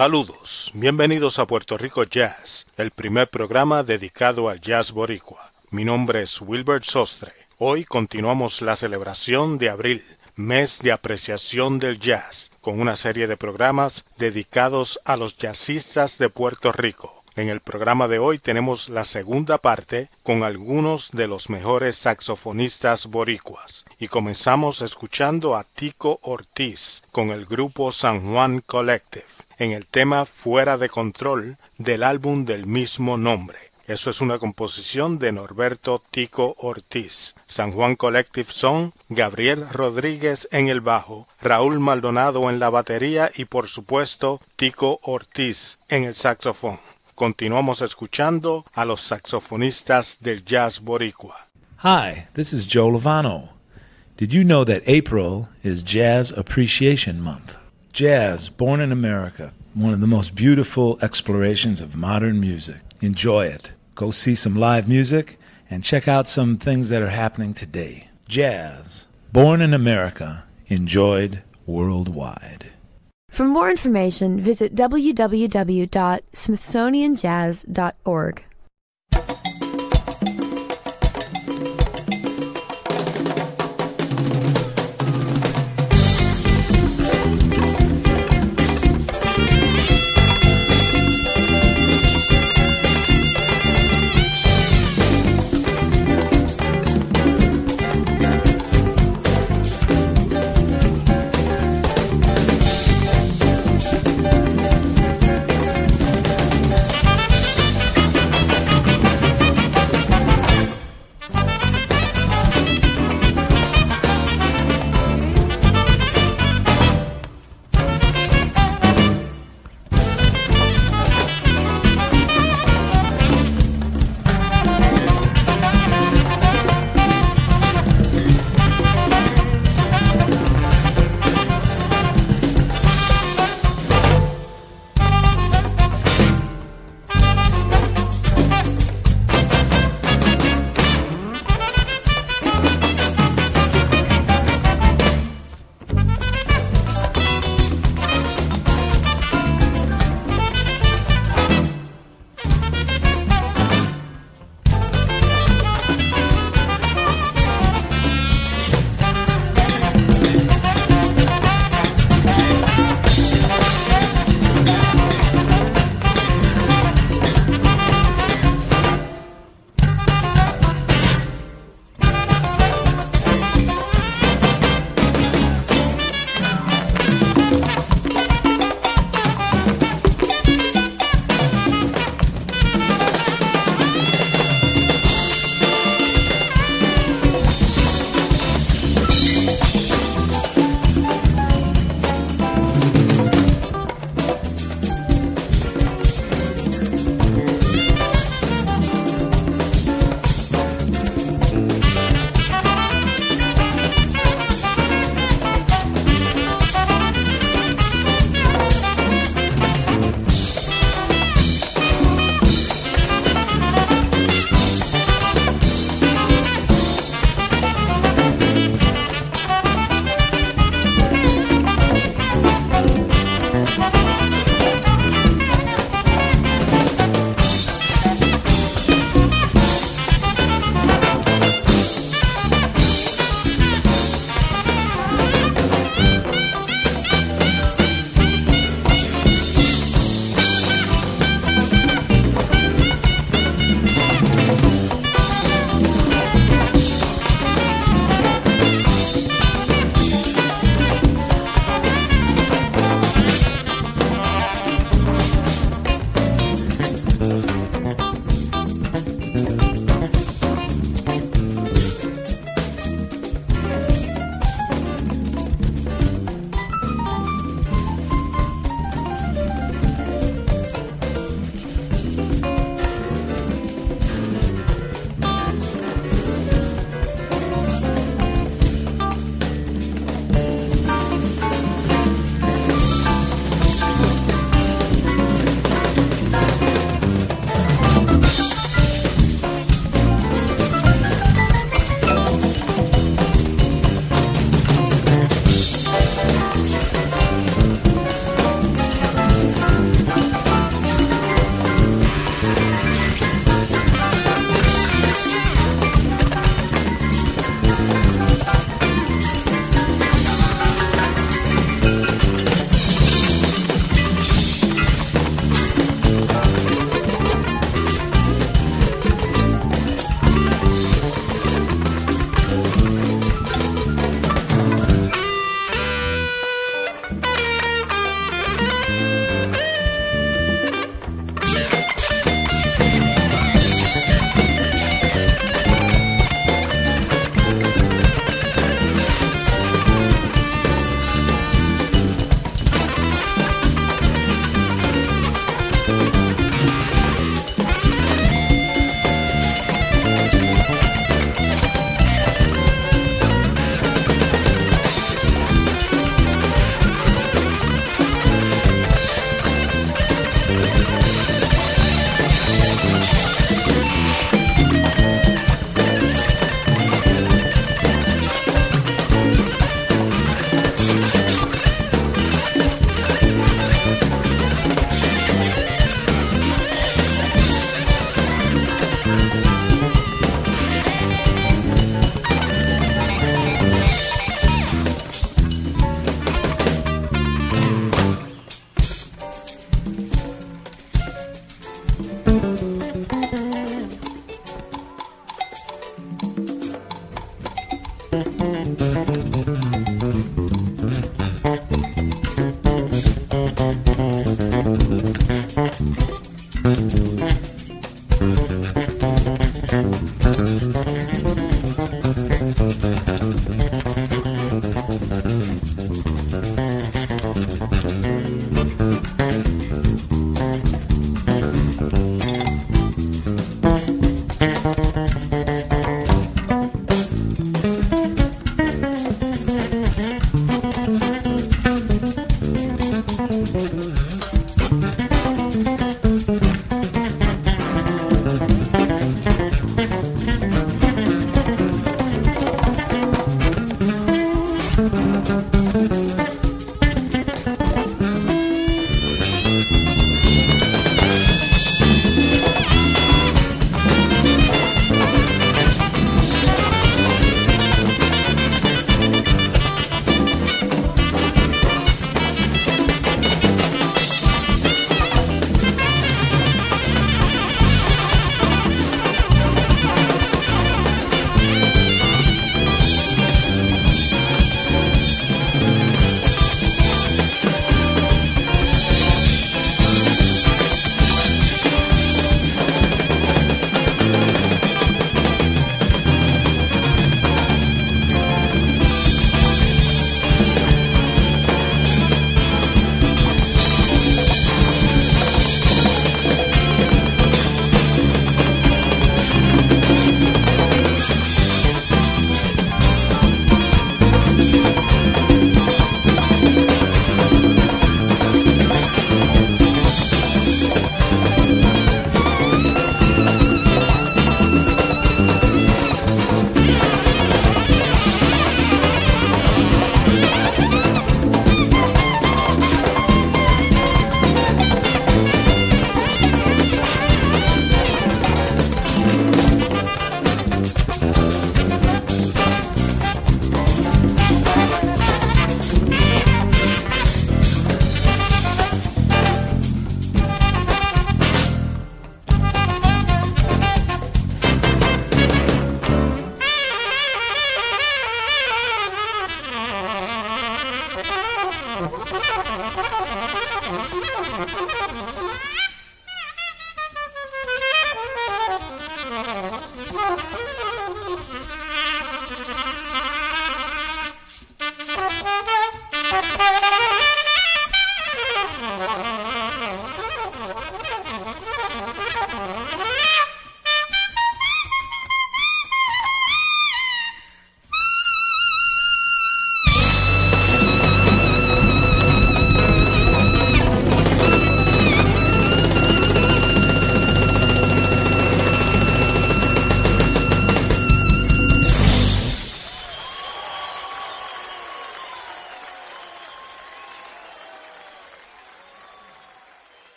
Saludos, bienvenidos a Puerto Rico Jazz, el primer programa dedicado al jazz boricua. Mi nombre es Wilbert Sostre. Hoy continuamos la celebración de abril, mes de apreciación del jazz, con una serie de programas dedicados a los jazzistas de Puerto Rico. En el programa de hoy tenemos la segunda parte con algunos de los mejores saxofonistas boricuas y comenzamos escuchando a Tico Ortiz con el grupo San Juan Collective en el tema Fuera de Control del álbum del mismo nombre. Eso es una composición de Norberto Tico Ortiz. San Juan Collective son Gabriel Rodríguez en el bajo, Raúl Maldonado en la batería y por supuesto Tico Ortiz en el saxofón. Continuamos escuchando a los saxofonistas del jazz boricua. Hi, this is Joe Lovano. Did you know that April is Jazz Appreciation Month? Jazz, born in America, one of the most beautiful explorations of modern music. Enjoy it. Go see some live music and check out some things that are happening today. Jazz, born in America, enjoyed worldwide. For more information, visit www.smithsonianjazz.org.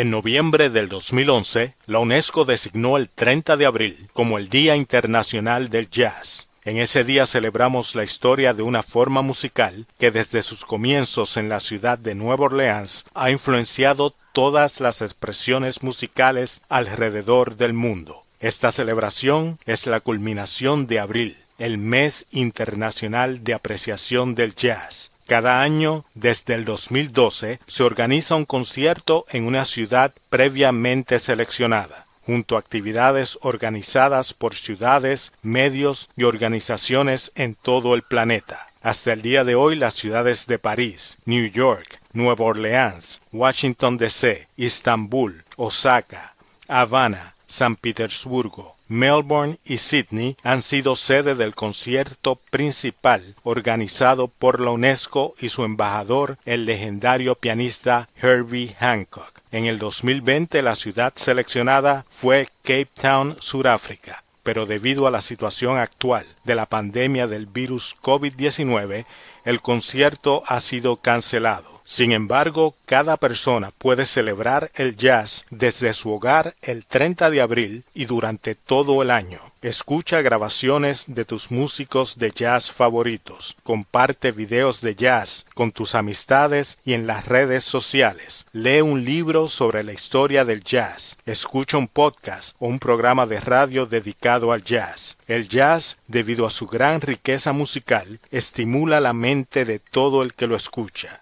En noviembre del 2011, la UNESCO designó el 30 de abril como el Día Internacional del Jazz. En ese día celebramos la historia de una forma musical que desde sus comienzos en la ciudad de Nueva Orleans ha influenciado todas las expresiones musicales alrededor del mundo. Esta celebración es la culminación de abril, el mes internacional de apreciación del jazz, cada año, desde el 2012, se organiza un concierto en una ciudad previamente seleccionada, junto a actividades organizadas por ciudades, medios y organizaciones en todo el planeta. Hasta el día de hoy las ciudades de París, New York, Nueva Orleans, Washington DC, Estambul, Osaka, Habana, San Petersburgo, Melbourne y Sydney han sido sede del concierto principal organizado por la UNESCO y su embajador, el legendario pianista Herbie Hancock. En el 2020 la ciudad seleccionada fue Cape Town, Sudáfrica, pero debido a la situación actual de la pandemia del virus COVID-19, el concierto ha sido cancelado. Sin embargo, cada persona puede celebrar el jazz desde su hogar el 30 de abril y durante todo el año. Escucha grabaciones de tus músicos de jazz favoritos. Comparte videos de jazz con tus amistades y en las redes sociales. Lee un libro sobre la historia del jazz. Escucha un podcast o un programa de radio dedicado al jazz. El jazz, debido a su gran riqueza musical, estimula la mente de todo el que lo escucha.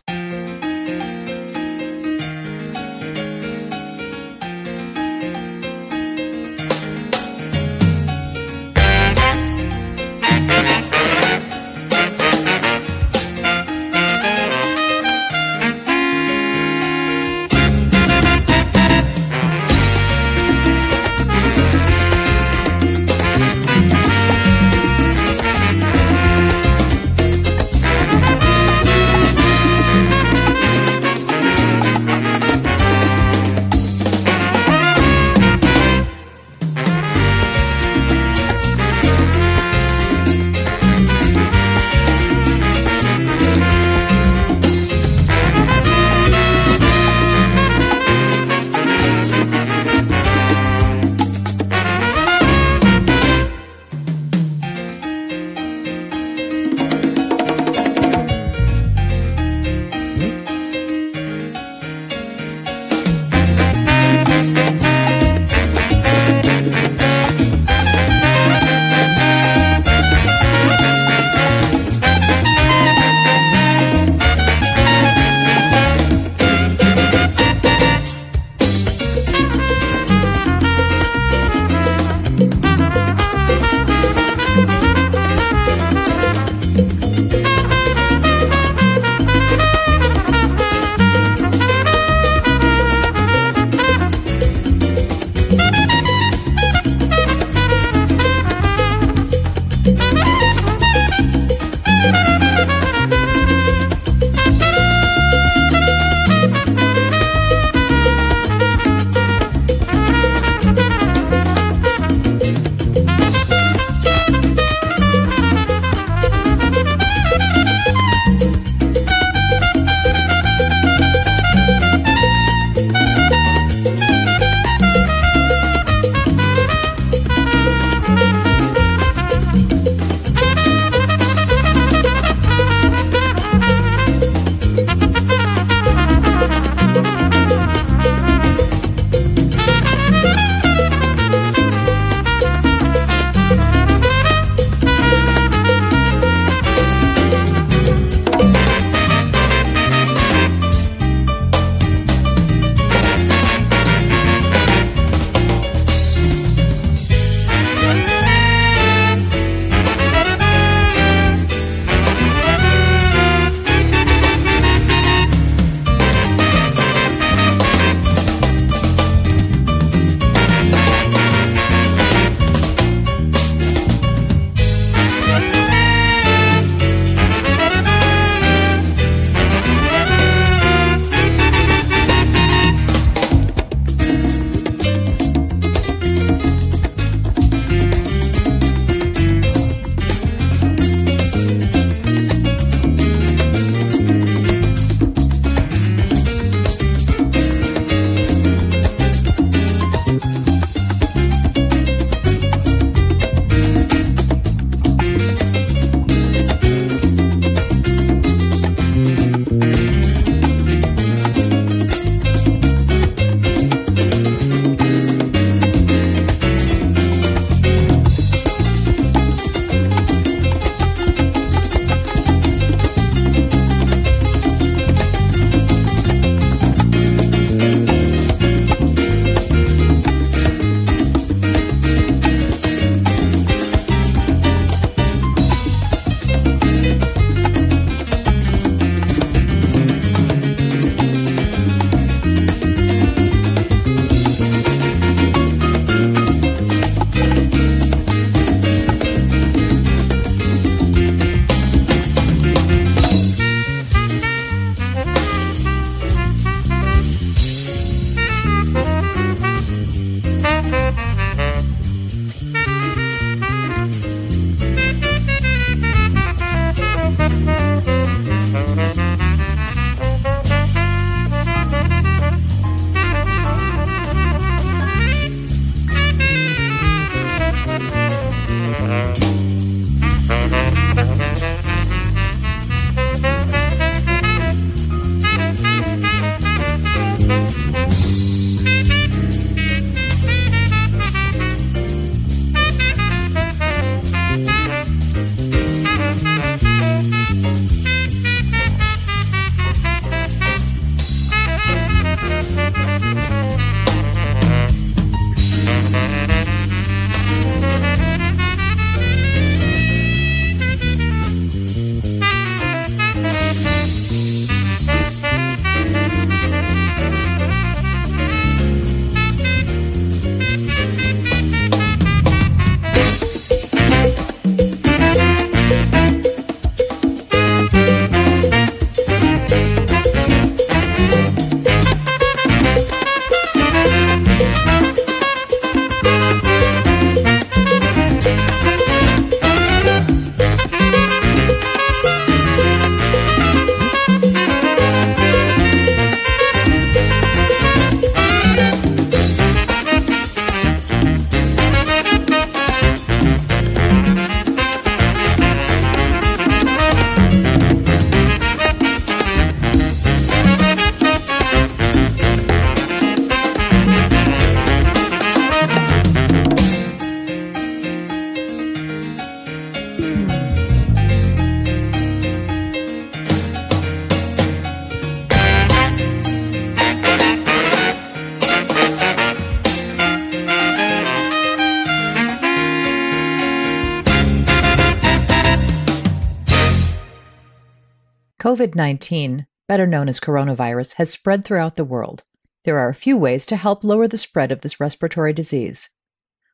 COVID 19, better known as coronavirus, has spread throughout the world. There are a few ways to help lower the spread of this respiratory disease.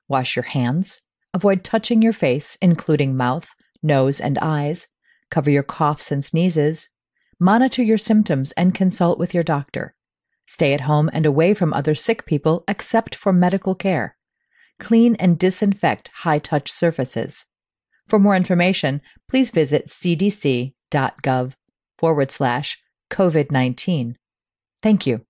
Wash your hands, avoid touching your face, including mouth, nose, and eyes, cover your coughs and sneezes, monitor your symptoms, and consult with your doctor. Stay at home and away from other sick people except for medical care. Clean and disinfect high touch surfaces. For more information, please visit cdc.gov forward slash COVID 19. Thank you.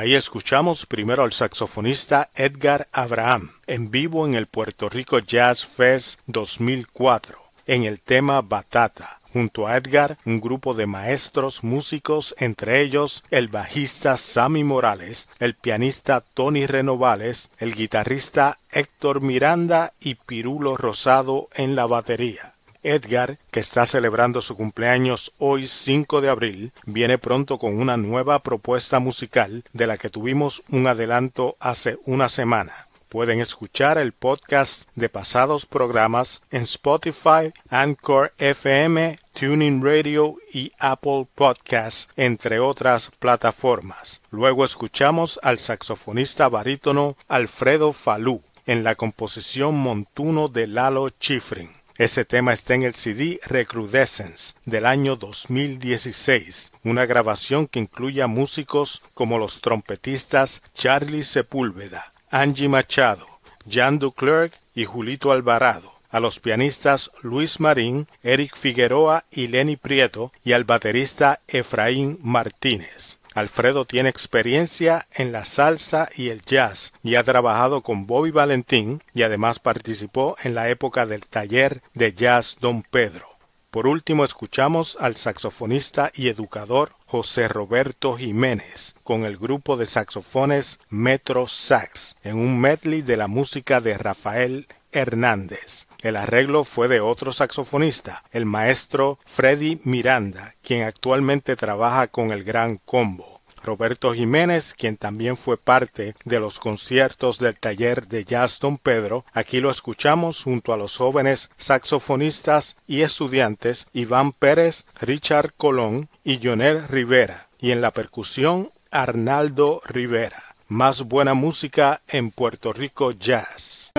Ahí escuchamos primero al saxofonista Edgar Abraham, en vivo en el Puerto Rico Jazz Fest 2004, en el tema Batata. Junto a Edgar, un grupo de maestros músicos, entre ellos el bajista Sammy Morales, el pianista Tony Renovales, el guitarrista Héctor Miranda y Pirulo Rosado en la batería. Edgar, que está celebrando su cumpleaños hoy 5 de abril, viene pronto con una nueva propuesta musical de la que tuvimos un adelanto hace una semana. Pueden escuchar el podcast de pasados programas en Spotify, Anchor FM, Tuning Radio y Apple Podcasts, entre otras plataformas. Luego escuchamos al saxofonista barítono Alfredo Falú en la composición Montuno de Lalo Chifrin. Ese tema está en el CD Recrudescence del año 2016, una grabación que incluye a músicos como los trompetistas Charlie Sepúlveda, Angie Machado, Jan Duclerc y Julito Alvarado, a los pianistas Luis Marín, Eric Figueroa y Lenny Prieto y al baterista Efraín Martínez. Alfredo tiene experiencia en la salsa y el jazz y ha trabajado con Bobby Valentín y además participó en la época del taller de jazz Don Pedro. Por último escuchamos al saxofonista y educador José Roberto Jiménez con el grupo de saxofones Metro Sax en un medley de la música de Rafael Hernández. El arreglo fue de otro saxofonista, el maestro Freddy Miranda, quien actualmente trabaja con el Gran Combo. Roberto Jiménez, quien también fue parte de los conciertos del taller de jazz Don Pedro, aquí lo escuchamos junto a los jóvenes saxofonistas y estudiantes Iván Pérez, Richard Colón y Jonel Rivera, y en la percusión Arnaldo Rivera. Más buena música en Puerto Rico Jazz.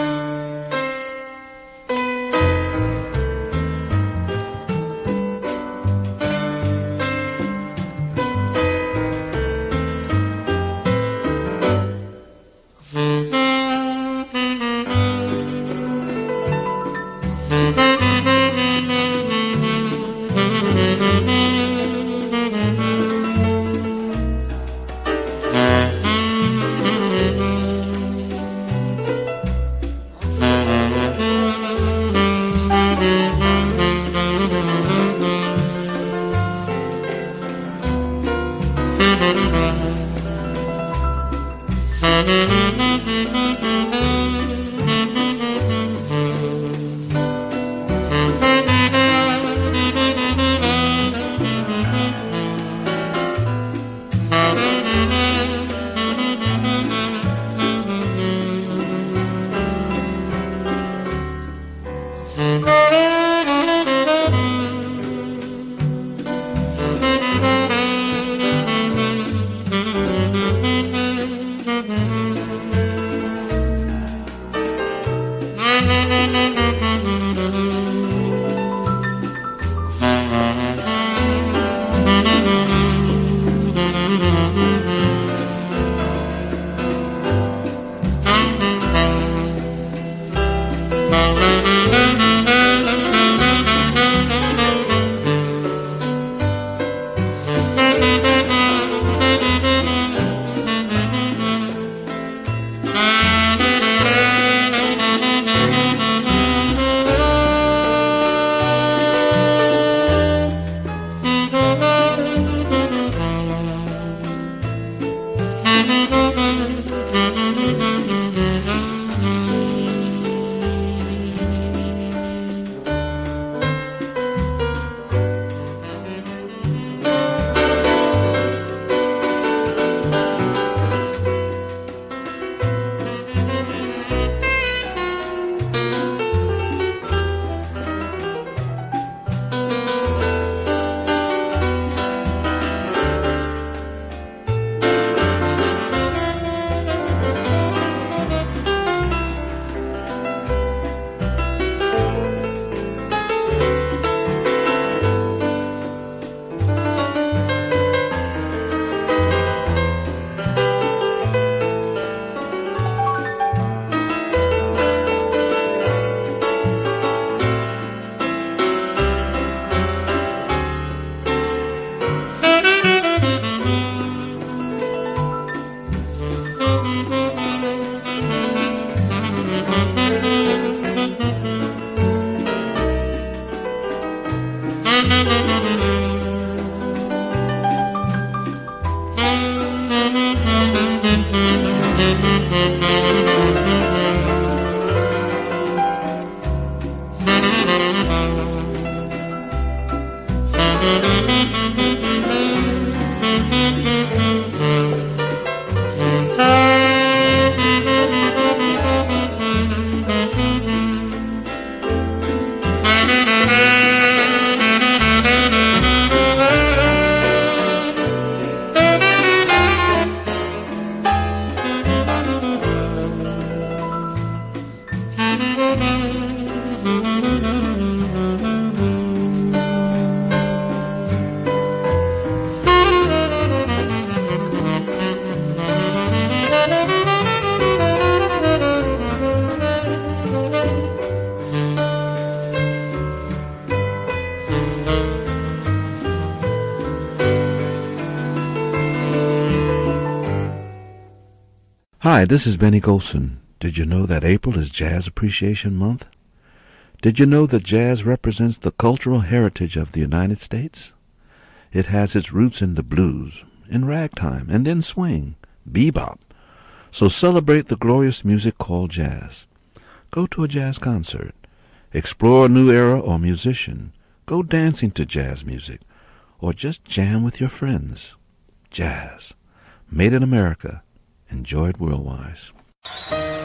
Hi, this is Benny Golson. Did you know that April is Jazz Appreciation Month? Did you know that jazz represents the cultural heritage of the United States? It has its roots in the blues, in ragtime, and then swing, bebop. So celebrate the glorious music called jazz. Go to a jazz concert. Explore a new era or musician. Go dancing to jazz music. Or just jam with your friends. Jazz. Made in America. Enjoy it worldwide.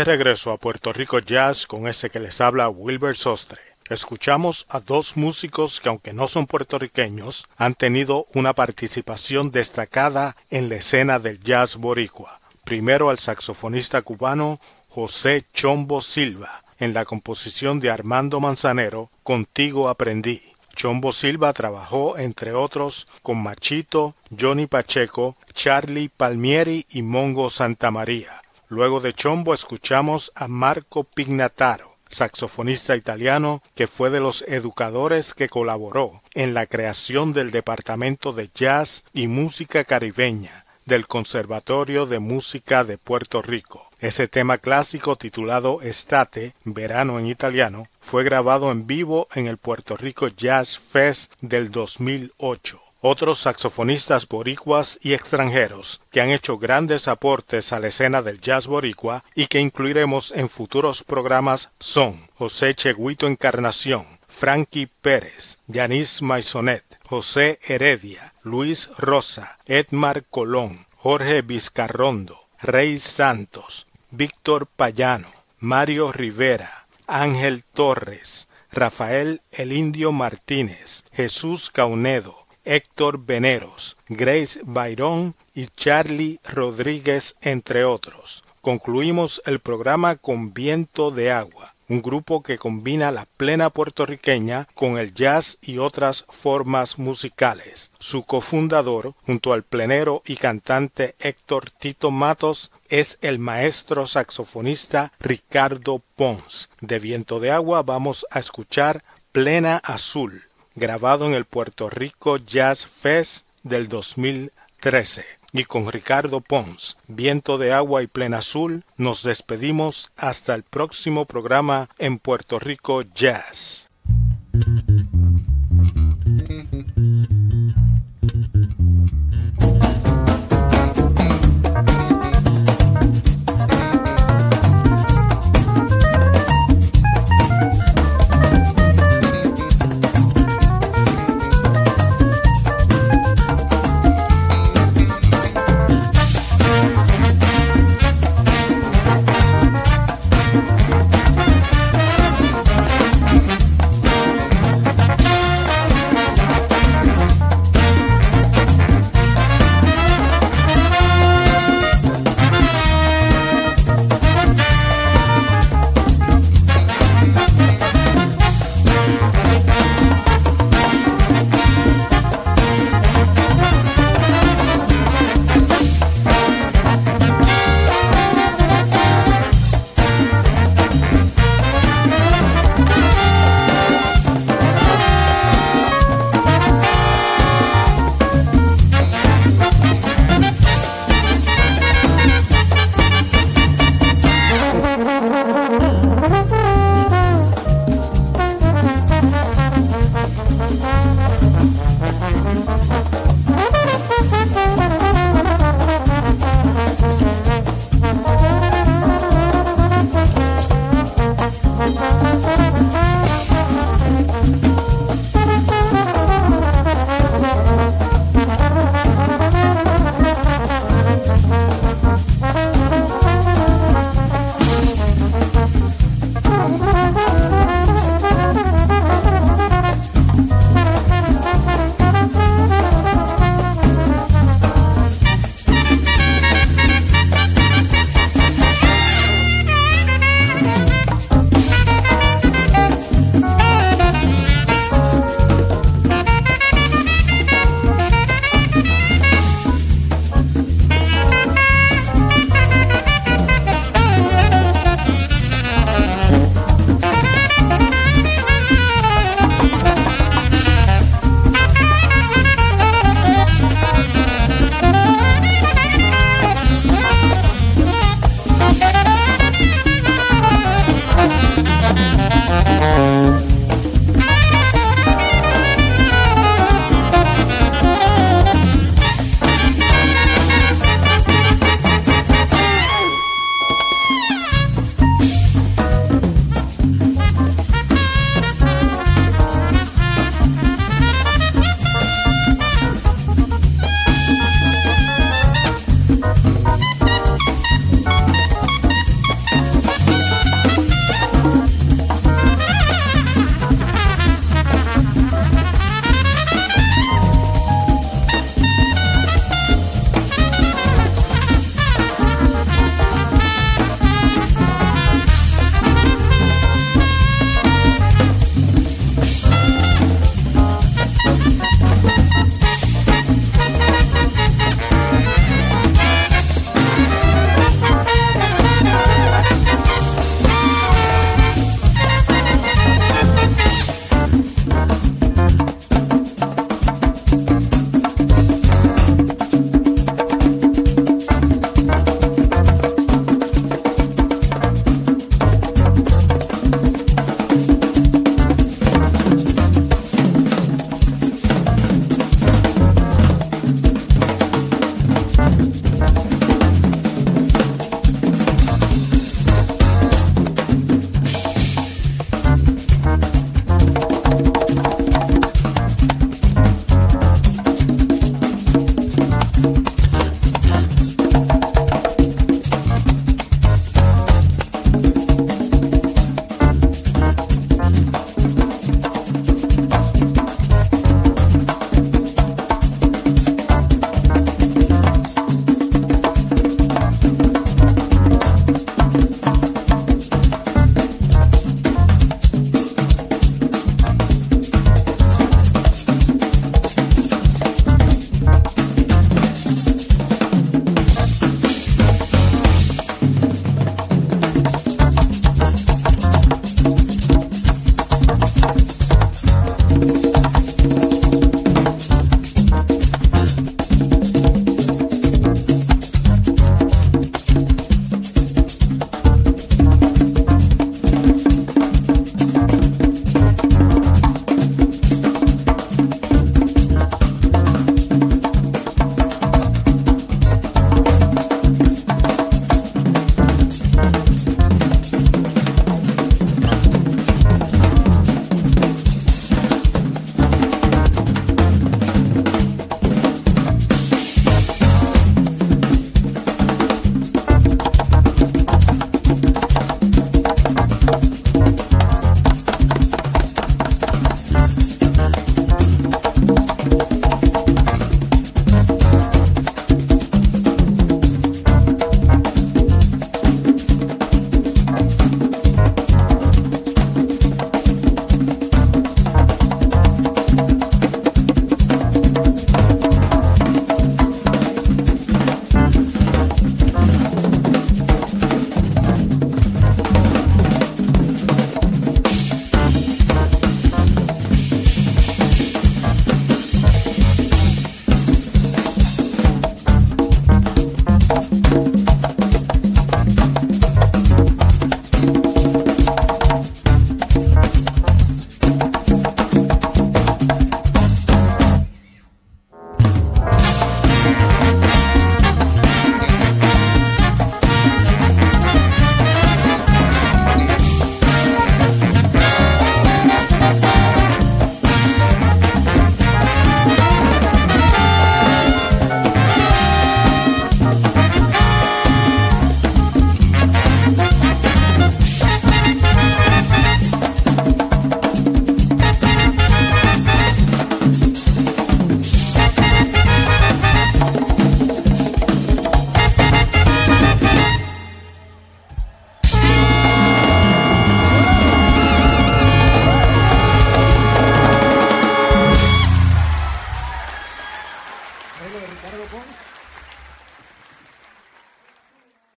De regreso a Puerto Rico Jazz con ese que les habla Wilbur Sostre. Escuchamos a dos músicos que aunque no son puertorriqueños, han tenido una participación destacada en la escena del jazz boricua. Primero al saxofonista cubano José Chombo Silva, en la composición de Armando Manzanero, Contigo aprendí. Chombo Silva trabajó, entre otros, con Machito, Johnny Pacheco, Charlie Palmieri y Mongo Santamaría. Luego de Chombo escuchamos a Marco Pignataro, saxofonista italiano que fue de los educadores que colaboró en la creación del Departamento de Jazz y Música Caribeña del Conservatorio de Música de Puerto Rico. Ese tema clásico titulado Estate, verano en italiano, fue grabado en vivo en el Puerto Rico Jazz Fest del 2008. Otros saxofonistas boricuas y extranjeros que han hecho grandes aportes a la escena del jazz boricua y que incluiremos en futuros programas son José Cheguito Encarnación, Frankie Pérez, Yanis Maisonet, José Heredia, Luis Rosa, Edmar Colón, Jorge Vizcarrondo, Rey Santos, Víctor Payano, Mario Rivera, Ángel Torres, Rafael El Indio Martínez, Jesús Caunedo, Héctor Veneros, Grace Bayrón y Charlie Rodríguez, entre otros. Concluimos el programa con Viento de Agua, un grupo que combina la plena puertorriqueña con el jazz y otras formas musicales. Su cofundador, junto al plenero y cantante Héctor Tito Matos, es el maestro saxofonista Ricardo Pons. De Viento de Agua vamos a escuchar Plena Azul grabado en el Puerto Rico Jazz Fest del 2013. Y con Ricardo Pons, Viento de Agua y Plena Azul, nos despedimos hasta el próximo programa en Puerto Rico Jazz.